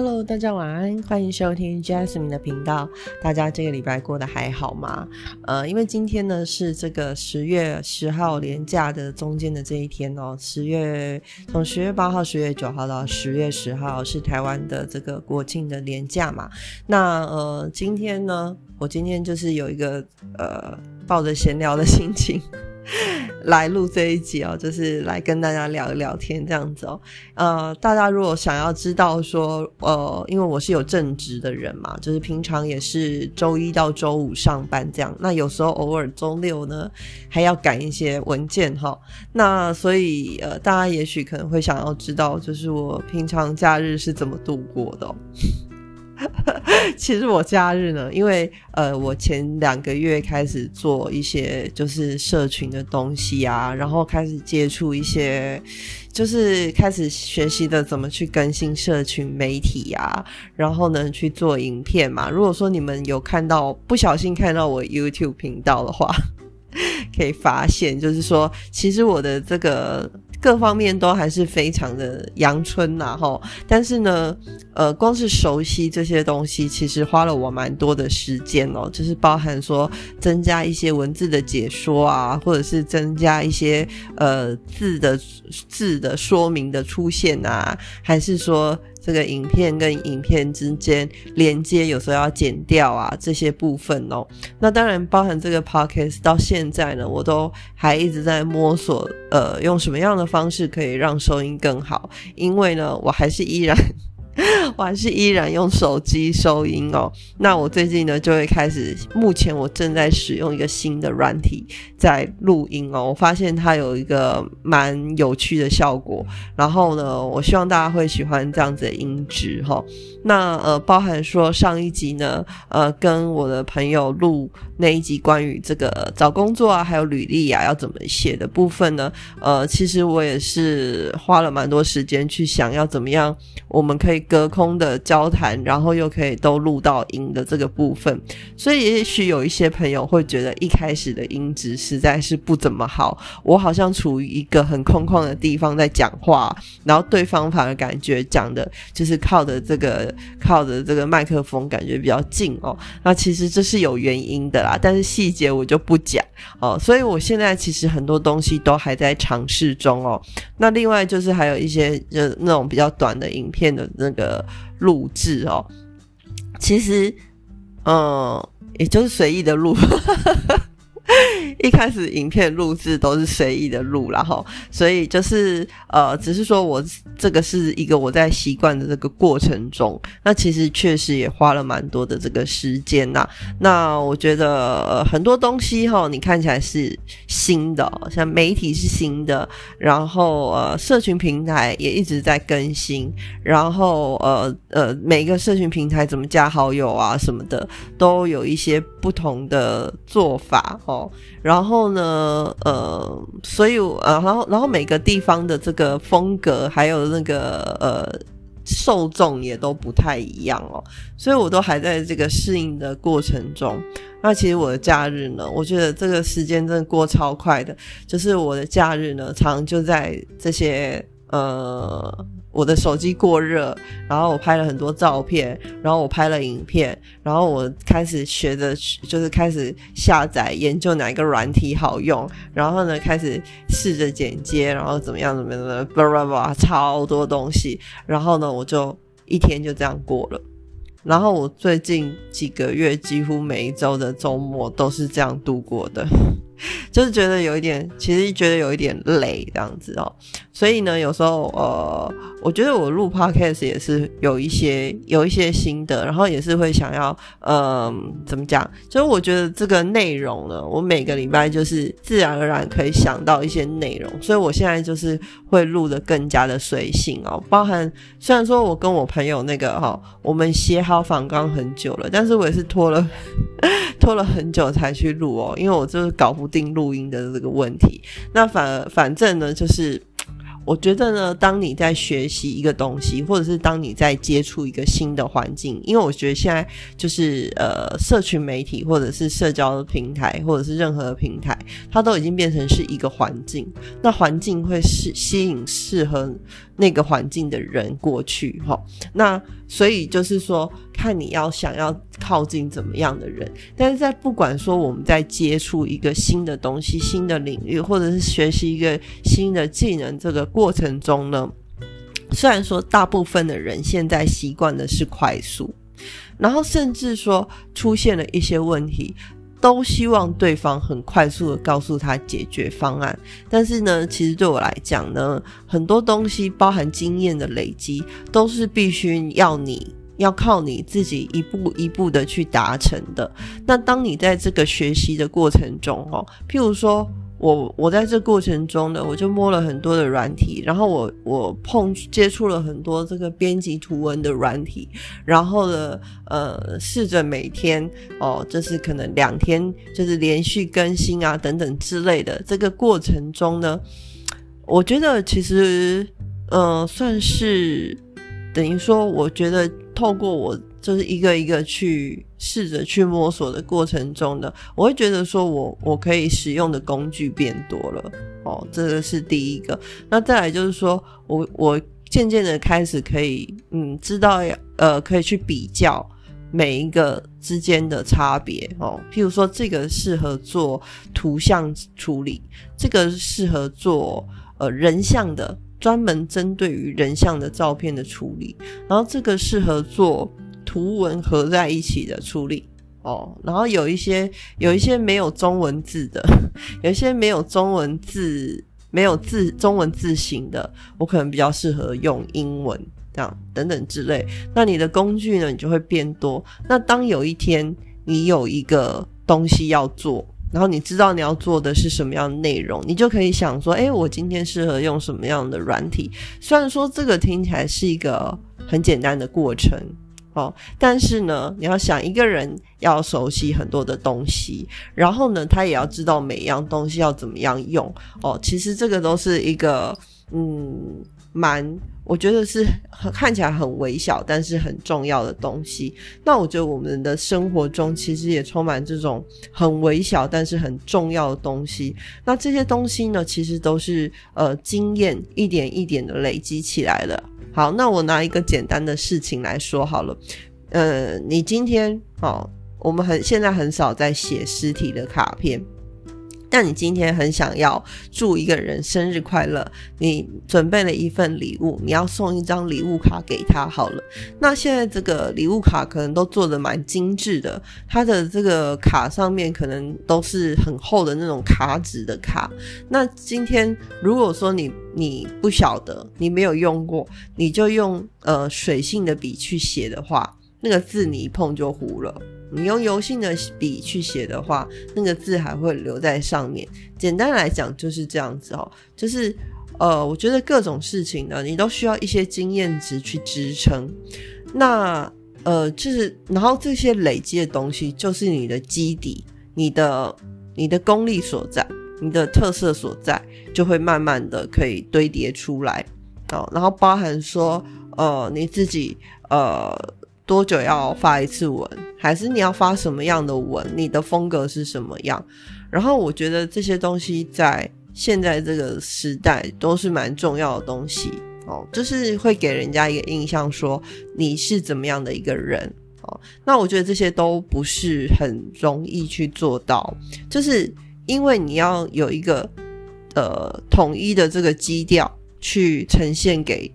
Hello，大家晚安，欢迎收听 Jasmine 的频道。大家这个礼拜过得还好吗？呃，因为今天呢是这个十月十号连假的中间的这一天哦，十月从十月八号、十月九号到十月十号是台湾的这个国庆的连假嘛。那呃，今天呢，我今天就是有一个呃抱着闲聊的心情。来录这一集哦，就是来跟大家聊一聊天这样子哦。呃，大家如果想要知道说，呃，因为我是有正职的人嘛，就是平常也是周一到周五上班这样，那有时候偶尔周六呢还要赶一些文件哈。那所以呃，大家也许可能会想要知道，就是我平常假日是怎么度过的。其实我假日呢，因为呃，我前两个月开始做一些就是社群的东西啊，然后开始接触一些，就是开始学习的怎么去更新社群媒体啊，然后呢去做影片嘛。如果说你们有看到不小心看到我 YouTube 频道的话，可以发现就是说，其实我的这个。各方面都还是非常的阳春呐，哈！但是呢，呃，光是熟悉这些东西，其实花了我蛮多的时间哦，就是包含说增加一些文字的解说啊，或者是增加一些呃字的字的说明的出现啊，还是说。这个影片跟影片之间连接，有时候要剪掉啊，这些部分哦。那当然包含这个 podcast，到现在呢，我都还一直在摸索，呃，用什么样的方式可以让收音更好。因为呢，我还是依然。我还是依然用手机收音哦。那我最近呢，就会开始。目前我正在使用一个新的软体在录音哦。我发现它有一个蛮有趣的效果。然后呢，我希望大家会喜欢这样子的音质哈。那呃，包含说上一集呢，呃，跟我的朋友录那一集关于这个找工作啊，还有履历啊要怎么写的部分呢？呃，其实我也是花了蛮多时间去想要怎么样，我们可以。隔空的交谈，然后又可以都录到音的这个部分，所以也许有一些朋友会觉得一开始的音质实在是不怎么好，我好像处于一个很空旷的地方在讲话，然后对方反而感觉讲的就是靠着这个靠着这个麦克风感觉比较近哦。那其实这是有原因的啦，但是细节我就不讲哦。所以我现在其实很多东西都还在尝试中哦。那另外就是还有一些就那种比较短的影片的那。的录制哦，其实，嗯，也就是随意的录。一开始影片录制都是随意的录，然后所以就是呃，只是说我这个是一个我在习惯的这个过程中，那其实确实也花了蛮多的这个时间呐。那我觉得很多东西哈，你看起来是新的，像媒体是新的，然后呃，社群平台也一直在更新，然后呃呃，每个社群平台怎么加好友啊什么的，都有一些不同的做法哦。然后呢，呃，所以呃，然后然后每个地方的这个风格，还有那个呃受众也都不太一样哦，所以我都还在这个适应的过程中。那其实我的假日呢，我觉得这个时间真的过超快的，就是我的假日呢，常就在这些呃。我的手机过热，然后我拍了很多照片，然后我拍了影片，然后我开始学着，就是开始下载研究哪一个软体好用，然后呢开始试着剪接，然后怎么样怎么样的，叭叭叭，超多东西，然后呢我就一天就这样过了，然后我最近几个月几乎每一周的周末都是这样度过的。就是觉得有一点，其实觉得有一点累这样子哦，所以呢，有时候呃，我觉得我录 podcast 也是有一些有一些心得，然后也是会想要嗯，怎么讲？就是我觉得这个内容呢，我每个礼拜就是自然而然可以想到一些内容，所以我现在就是会录的更加的随性哦，包含虽然说我跟我朋友那个哈，我们写好访刚很久了，但是我也是拖了拖了很久才去录哦，因为我就是搞不。定录音的这个问题，那反而反正呢，就是我觉得呢，当你在学习一个东西，或者是当你在接触一个新的环境，因为我觉得现在就是呃，社群媒体或者是社交平台，或者是任何的平台，它都已经变成是一个环境，那环境会是吸引适合那个环境的人过去哈，那所以就是说，看你要想要靠近怎么样的人。但是在不管说我们在接触一个新的东西、新的领域，或者是学习一个新的技能这个过程中呢，虽然说大部分的人现在习惯的是快速，然后甚至说出现了一些问题。都希望对方很快速的告诉他解决方案，但是呢，其实对我来讲呢，很多东西包含经验的累积，都是必须要你要靠你自己一步一步的去达成的。那当你在这个学习的过程中，哦，譬如说。我我在这过程中呢，我就摸了很多的软体，然后我我碰接触了很多这个编辑图文的软体，然后呢，呃，试着每天哦，就是可能两天就是连续更新啊等等之类的。这个过程中呢，我觉得其实，呃，算是等于说，我觉得透过我。就是一个一个去试着去摸索的过程中的，我会觉得说我我可以使用的工具变多了哦，这个是第一个。那再来就是说我我渐渐的开始可以嗯知道要呃可以去比较每一个之间的差别哦，譬如说这个适合做图像处理，这个适合做呃人像的，专门针对于人像的照片的处理，然后这个适合做。图文合在一起的处理哦，然后有一些有一些没有中文字的，有一些没有中文字、没有字中文字形的，我可能比较适合用英文这样等等之类。那你的工具呢，你就会变多。那当有一天你有一个东西要做，然后你知道你要做的是什么样的内容，你就可以想说：哎，我今天适合用什么样的软体？虽然说这个听起来是一个很简单的过程。哦，但是呢，你要想一个人要熟悉很多的东西，然后呢，他也要知道每一样东西要怎么样用。哦，其实这个都是一个嗯，蛮我觉得是看起来很微小，但是很重要的东西。那我觉得我们的生活中其实也充满这种很微小但是很重要的东西。那这些东西呢，其实都是呃经验一点一点的累积起来的。好，那我拿一个简单的事情来说好了。呃，你今天哦，我们很现在很少在写实体的卡片。但你今天很想要祝一个人生日快乐，你准备了一份礼物，你要送一张礼物卡给他好了。那现在这个礼物卡可能都做的蛮精致的，它的这个卡上面可能都是很厚的那种卡纸的卡。那今天如果说你你不晓得，你没有用过，你就用呃水性的笔去写的话，那个字你一碰就糊了。你用油性的笔去写的话，那个字还会留在上面。简单来讲就是这样子哦，就是呃，我觉得各种事情呢，你都需要一些经验值去支撑。那呃，就是然后这些累积的东西，就是你的基底，你的你的功力所在，你的特色所在，就会慢慢的可以堆叠出来哦。然后包含说呃，你自己呃。多久要发一次文？还是你要发什么样的文？你的风格是什么样？然后我觉得这些东西在现在这个时代都是蛮重要的东西哦，就是会给人家一个印象，说你是怎么样的一个人哦。那我觉得这些都不是很容易去做到，就是因为你要有一个呃统一的这个基调去呈现给。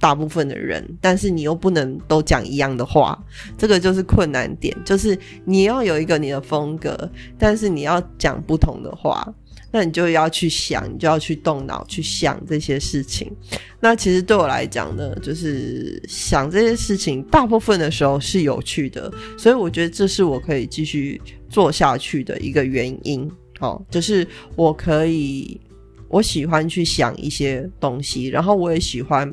大部分的人，但是你又不能都讲一样的话，这个就是困难点。就是你要有一个你的风格，但是你要讲不同的话，那你就要去想，你就要去动脑去想这些事情。那其实对我来讲呢，就是想这些事情，大部分的时候是有趣的，所以我觉得这是我可以继续做下去的一个原因。哦，就是我可以，我喜欢去想一些东西，然后我也喜欢。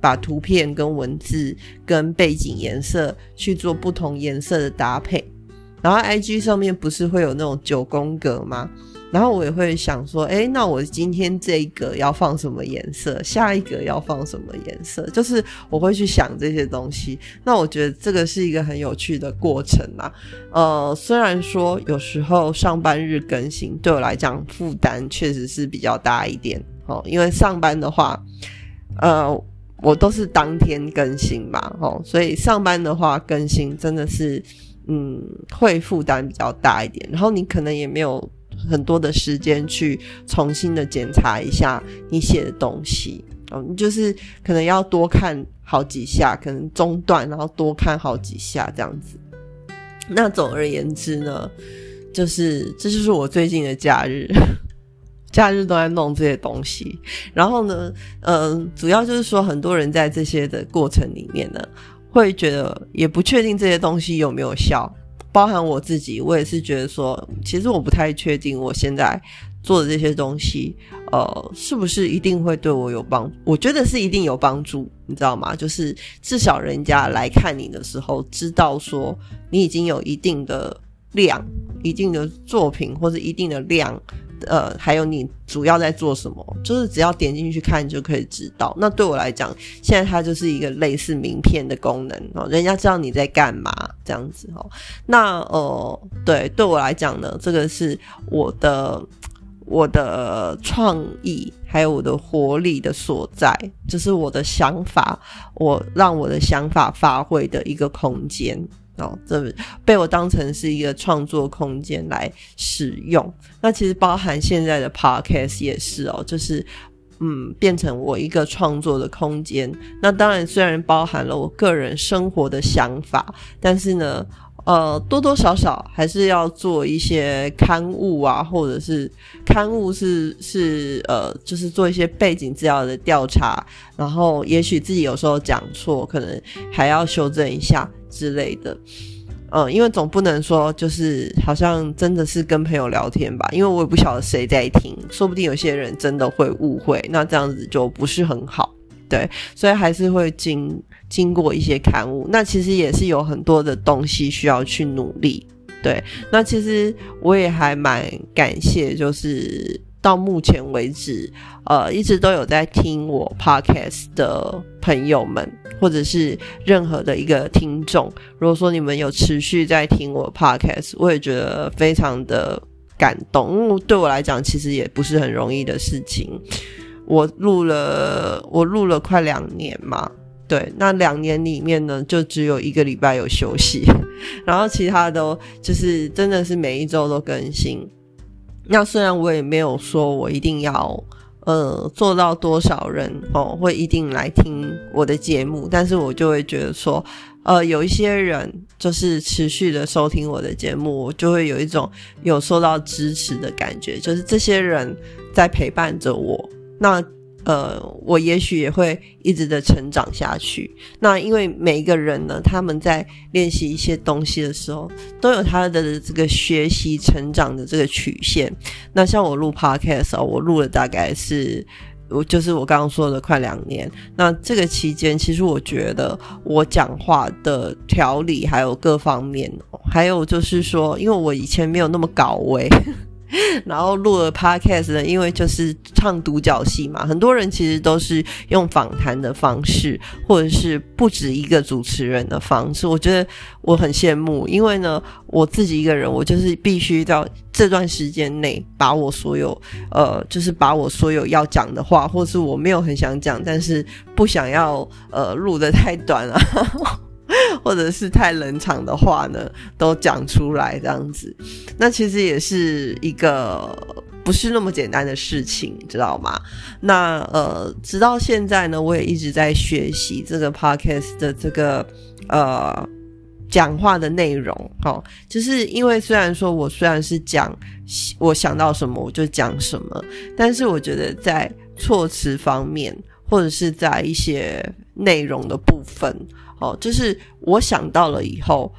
把图片跟文字跟背景颜色去做不同颜色的搭配，然后 I G 上面不是会有那种九宫格吗？然后我也会想说，哎，那我今天这一个要放什么颜色？下一个要放什么颜色？就是我会去想这些东西。那我觉得这个是一个很有趣的过程啊。呃，虽然说有时候上班日更新对我来讲负担确实是比较大一点哦，因为上班的话，呃。我都是当天更新嘛，哦，所以上班的话更新真的是，嗯，会负担比较大一点。然后你可能也没有很多的时间去重新的检查一下你写的东西，嗯，就是可能要多看好几下，可能中断，然后多看好几下这样子。那总而言之呢，就是这就是我最近的假日。假日都在弄这些东西，然后呢，嗯，主要就是说，很多人在这些的过程里面呢，会觉得也不确定这些东西有没有效，包含我自己，我也是觉得说，其实我不太确定我现在做的这些东西，呃，是不是一定会对我有帮？我觉得是一定有帮助，你知道吗？就是至少人家来看你的时候，知道说你已经有一定的量、一定的作品或者一定的量。呃，还有你主要在做什么？就是只要点进去看就可以知道。那对我来讲，现在它就是一个类似名片的功能哦，人家知道你在干嘛这样子哦。那呃，对，对我来讲呢，这个是我的我的创意，还有我的活力的所在，就是我的想法，我让我的想法发挥的一个空间。哦，这被我当成是一个创作空间来使用。那其实包含现在的 podcast 也是哦，就是嗯，变成我一个创作的空间。那当然，虽然包含了我个人生活的想法，但是呢。呃，多多少少还是要做一些刊物啊，或者是刊物是是呃，就是做一些背景资料的调查，然后也许自己有时候讲错，可能还要修正一下之类的。嗯，因为总不能说就是好像真的是跟朋友聊天吧，因为我也不晓得谁在听，说不定有些人真的会误会，那这样子就不是很好。对，所以还是会经经过一些刊物，那其实也是有很多的东西需要去努力。对，那其实我也还蛮感谢，就是到目前为止，呃，一直都有在听我 podcast 的朋友们，或者是任何的一个听众，如果说你们有持续在听我 podcast，我也觉得非常的感动，因为对我来讲，其实也不是很容易的事情。我录了，我录了快两年嘛，对，那两年里面呢，就只有一个礼拜有休息，然后其他都就是真的是每一周都更新。那虽然我也没有说我一定要呃做到多少人哦会一定来听我的节目，但是我就会觉得说，呃，有一些人就是持续的收听我的节目，我就会有一种有受到支持的感觉，就是这些人在陪伴着我。那呃，我也许也会一直的成长下去。那因为每一个人呢，他们在练习一些东西的时候，都有他的这个学习成长的这个曲线。那像我录 podcast 我录了大概是，我就是我刚刚说的快两年。那这个期间，其实我觉得我讲话的条理还有各方面，还有就是说，因为我以前没有那么搞味。然后录了 podcast 呢，因为就是唱独角戏嘛，很多人其实都是用访谈的方式，或者是不止一个主持人的方式。我觉得我很羡慕，因为呢，我自己一个人，我就是必须到这段时间内，把我所有呃，就是把我所有要讲的话，或是我没有很想讲，但是不想要呃录的太短了。或者是太冷场的话呢，都讲出来这样子，那其实也是一个不是那么简单的事情，知道吗？那呃，直到现在呢，我也一直在学习这个 podcast 的这个呃讲话的内容，哈，就是因为虽然说我虽然是讲我想到什么我就讲什么，但是我觉得在措辞方面，或者是在一些内容的部分。哦，就是我想到了以后，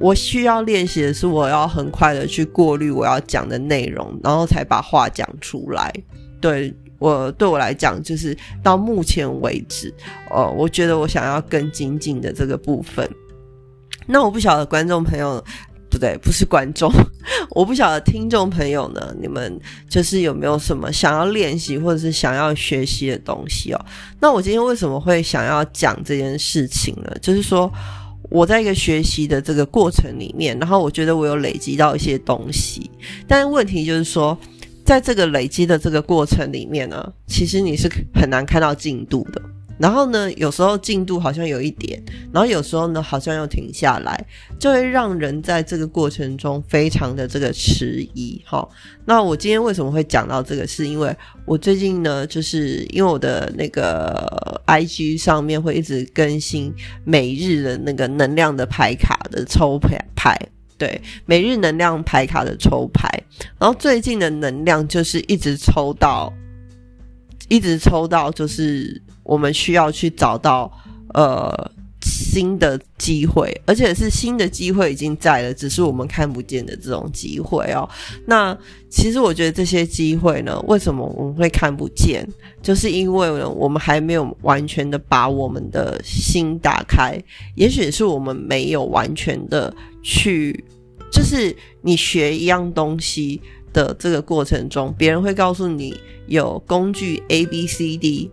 我需要练习的是，我要很快的去过滤我要讲的内容，然后才把话讲出来。对我对我来讲，就是到目前为止，哦，我觉得我想要更精进的这个部分。那我不晓得观众朋友。不对，不是观众，我不晓得听众朋友呢，你们就是有没有什么想要练习或者是想要学习的东西哦？那我今天为什么会想要讲这件事情呢？就是说我在一个学习的这个过程里面，然后我觉得我有累积到一些东西，但是问题就是说，在这个累积的这个过程里面呢，其实你是很难看到进度的。然后呢，有时候进度好像有一点，然后有时候呢，好像又停下来，就会让人在这个过程中非常的这个迟疑。哈，那我今天为什么会讲到这个？是因为我最近呢，就是因为我的那个 IG 上面会一直更新每日的那个能量的牌卡的抽牌牌，对，每日能量牌卡的抽牌，然后最近的能量就是一直抽到，一直抽到就是。我们需要去找到呃新的机会，而且是新的机会已经在了，只是我们看不见的这种机会哦。那其实我觉得这些机会呢，为什么我们会看不见？就是因为呢，我们还没有完全的把我们的心打开，也许是我们没有完全的去，就是你学一样东西的这个过程中，别人会告诉你有工具 A B C D。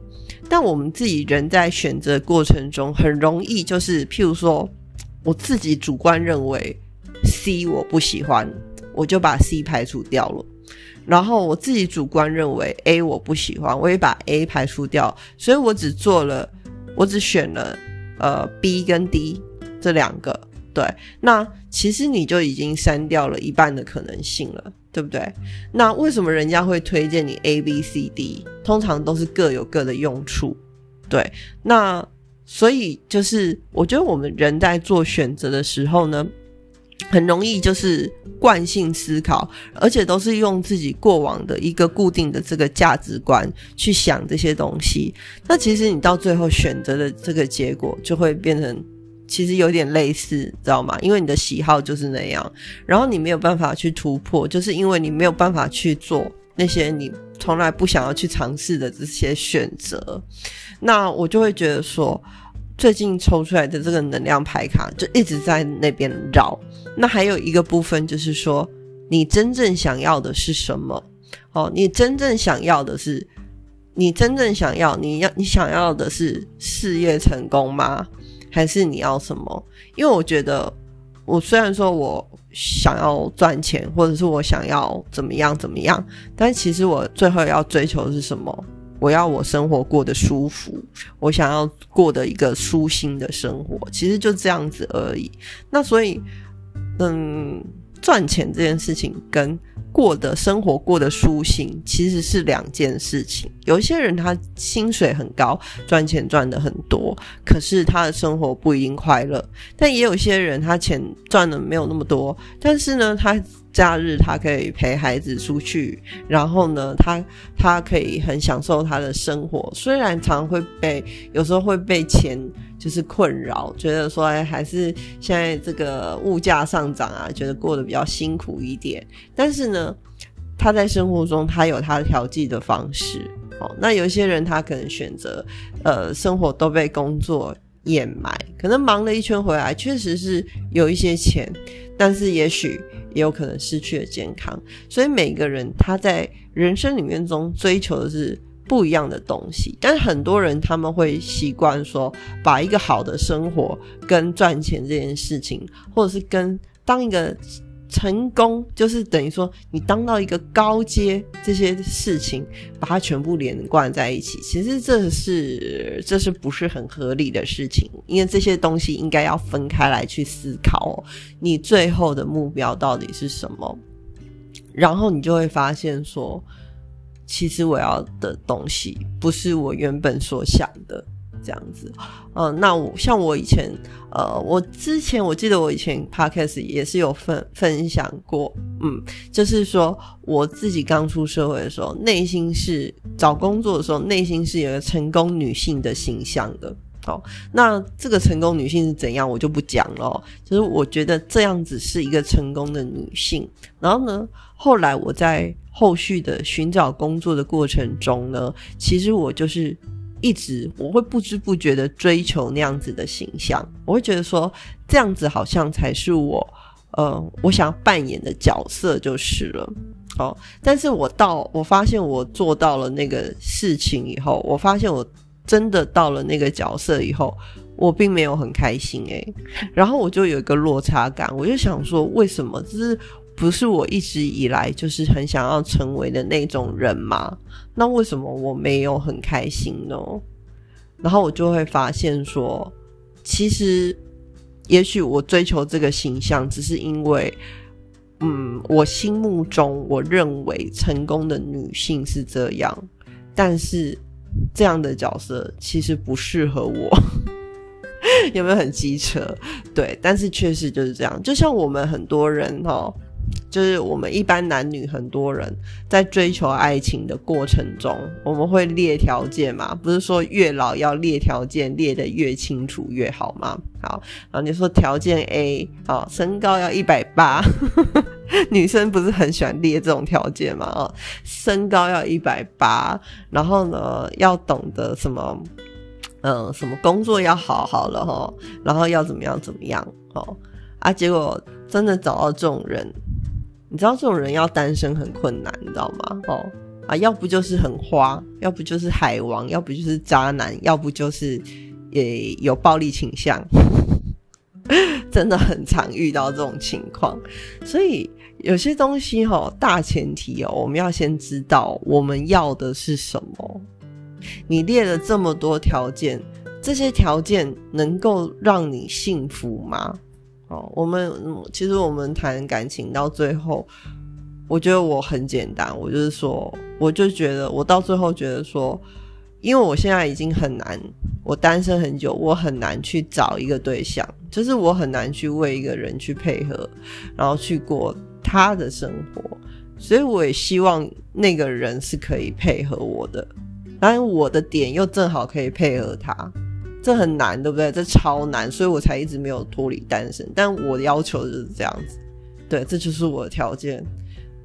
但我们自己人在选择过程中，很容易就是，譬如说，我自己主观认为 C 我不喜欢，我就把 C 排除掉了。然后我自己主观认为 A 我不喜欢，我也把 A 排除掉。所以我只做了，我只选了呃 B 跟 D 这两个。对，那其实你就已经删掉了一半的可能性了。对不对？那为什么人家会推荐你 A、B、C、D？通常都是各有各的用处。对，那所以就是我觉得我们人在做选择的时候呢，很容易就是惯性思考，而且都是用自己过往的一个固定的这个价值观去想这些东西。那其实你到最后选择的这个结果就会变成。其实有点类似，知道吗？因为你的喜好就是那样，然后你没有办法去突破，就是因为你没有办法去做那些你从来不想要去尝试的这些选择。那我就会觉得说，最近抽出来的这个能量牌卡就一直在那边绕。那还有一个部分就是说，你真正想要的是什么？哦，你真正想要的是，你真正想要，你要你想要的是事业成功吗？还是你要什么？因为我觉得，我虽然说我想要赚钱，或者是我想要怎么样怎么样，但其实我最后要追求的是什么？我要我生活过得舒服，我想要过的一个舒心的生活，其实就这样子而已。那所以，嗯，赚钱这件事情跟。过的生活过得舒心，其实是两件事情。有一些人他薪水很高，赚钱赚的很多，可是他的生活不一定快乐。但也有些人他钱赚的没有那么多，但是呢，他假日他可以陪孩子出去，然后呢，他他可以很享受他的生活。虽然常会被有时候会被钱。就是困扰，觉得说哎，还是现在这个物价上涨啊，觉得过得比较辛苦一点。但是呢，他在生活中他有他调剂的方式。哦，那有些人他可能选择，呃，生活都被工作掩埋，可能忙了一圈回来，确实是有一些钱，但是也许也有可能失去了健康。所以每个人他在人生里面中追求的是。不一样的东西，但是很多人他们会习惯说，把一个好的生活跟赚钱这件事情，或者是跟当一个成功，就是等于说你当到一个高阶这些事情，把它全部连贯在一起。其实这是这是不是很合理的事情？因为这些东西应该要分开来去思考，你最后的目标到底是什么，然后你就会发现说。其实我要的东西不是我原本所想的这样子，嗯，那我像我以前，呃，我之前我记得我以前 podcast 也是有分分享过，嗯，就是说我自己刚出社会的时候，内心是找工作的时候，内心是有个成功女性的形象的。好，那这个成功女性是怎样，我就不讲了。就是我觉得这样子是一个成功的女性。然后呢，后来我在后续的寻找工作的过程中呢，其实我就是一直我会不知不觉的追求那样子的形象。我会觉得说，这样子好像才是我，呃，我想要扮演的角色就是了。好，但是我到我发现我做到了那个事情以后，我发现我。真的到了那个角色以后，我并没有很开心诶，然后我就有一个落差感，我就想说，为什么这是不是我一直以来就是很想要成为的那种人吗？那为什么我没有很开心呢？然后我就会发现说，其实也许我追求这个形象，只是因为，嗯，我心目中我认为成功的女性是这样，但是这样的角色其实不适合我。有没有很机车？对，但是确实就是这样。就像我们很多人哈，就是我们一般男女很多人在追求爱情的过程中，我们会列条件嘛？不是说越老要列条件列得越清楚越好吗？好，然后你说条件 A 啊，身高要一百八，女生不是很喜欢列这种条件嘛？啊，身高要一百八，然后呢，要懂得什么？嗯，什么工作要好好了哈，然后要怎么样怎么样哦啊，结果真的找到这种人，你知道这种人要单身很困难，你知道吗？哦啊，要不就是很花，要不就是海王，要不就是渣男，要不就是也有暴力倾向，真的很常遇到这种情况。所以有些东西哈，大前提哦，我们要先知道我们要的是什么。你列了这么多条件，这些条件能够让你幸福吗？哦，我们其实我们谈感情到最后，我觉得我很简单，我就是说，我就觉得我到最后觉得说，因为我现在已经很难，我单身很久，我很难去找一个对象，就是我很难去为一个人去配合，然后去过他的生活，所以我也希望那个人是可以配合我的。但我的点又正好可以配合他，这很难，对不对？这超难，所以我才一直没有脱离单身。但我的要求就是这样子，对，这就是我的条件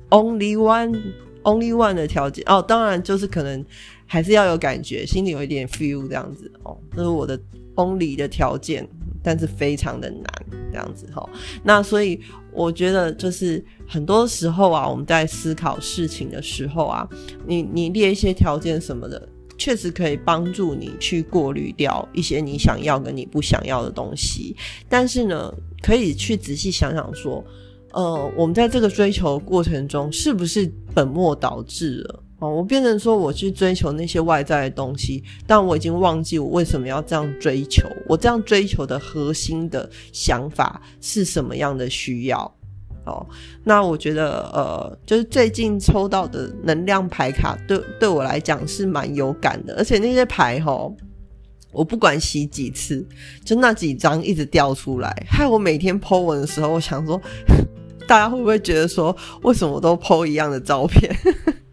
，only one，only one 的条件。哦，当然就是可能还是要有感觉，心里有一点 feel 这样子哦，这是我的 only 的条件，但是非常的难这样子哈。那所以我觉得就是很多时候啊，我们在思考事情的时候啊，你你列一些条件什么的。确实可以帮助你去过滤掉一些你想要跟你不想要的东西，但是呢，可以去仔细想想说，呃，我们在这个追求过程中是不是本末倒置了？哦，我变成说我去追求那些外在的东西，但我已经忘记我为什么要这样追求，我这样追求的核心的想法是什么样的需要？哦，那我觉得呃，就是最近抽到的能量牌卡，对对我来讲是蛮有感的，而且那些牌哈，我不管洗几次，就那几张一直掉出来，害我每天 po 文的时候，我想说，大家会不会觉得说，为什么都 po 一样的照片？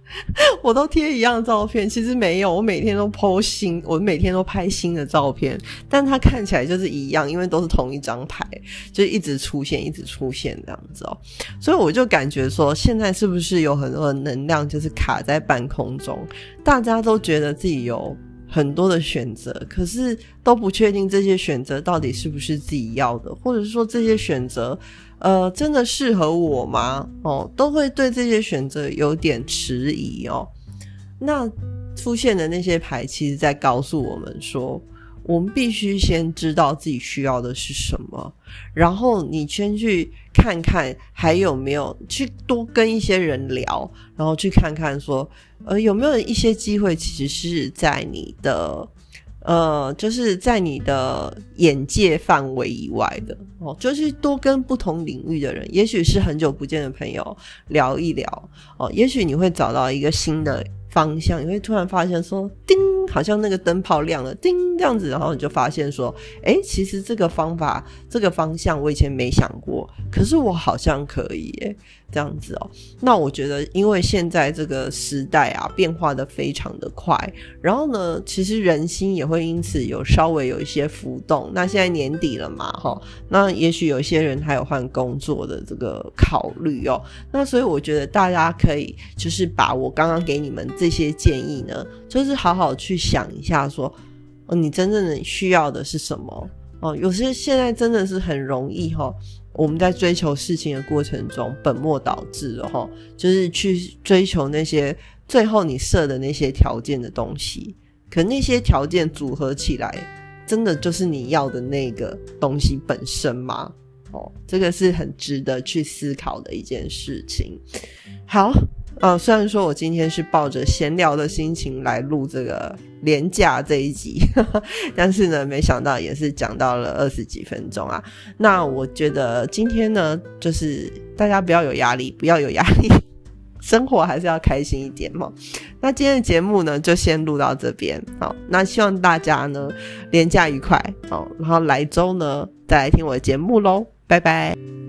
我都贴一样照片，其实没有，我每天都剖新，我每天都拍新的照片，但它看起来就是一样，因为都是同一张牌，就一直出现，一直出现这样子哦。所以我就感觉说，现在是不是有很多的能量就是卡在半空中，大家都觉得自己有很多的选择，可是都不确定这些选择到底是不是自己要的，或者说这些选择。呃，真的适合我吗？哦，都会对这些选择有点迟疑哦。那出现的那些牌，其实在告诉我们说，我们必须先知道自己需要的是什么，然后你先去看看还有没有去多跟一些人聊，然后去看看说，呃，有没有一些机会，其实是在你的。呃，就是在你的眼界范围以外的哦，就是多跟不同领域的人，也许是很久不见的朋友聊一聊哦，也许你会找到一个新的方向，你会突然发现说，叮，好像那个灯泡亮了，叮，这样子，然后你就发现说，哎，其实这个方法，这个方向我以前没想过，可是我好像可以，耶。这样子哦，那我觉得，因为现在这个时代啊，变化的非常的快，然后呢，其实人心也会因此有稍微有一些浮动。那现在年底了嘛，哈，那也许有些人还有换工作的这个考虑哦。那所以我觉得大家可以就是把我刚刚给你们这些建议呢，就是好好去想一下，说哦，你真正的需要的是什么哦？有些现在真的是很容易哈。我们在追求事情的过程中，本末倒置了哈，就是去追求那些最后你设的那些条件的东西，可那些条件组合起来，真的就是你要的那个东西本身吗？哦，这个是很值得去思考的一件事情。好，呃，虽然说我今天是抱着闲聊的心情来录这个廉价这一集，但是呢，没想到也是讲到了二十几分钟啊。那我觉得今天呢，就是大家不要有压力，不要有压力，生活还是要开心一点嘛。那今天的节目呢，就先录到这边。好，那希望大家呢廉价愉快。好，然后来周呢再来听我的节目喽，拜拜。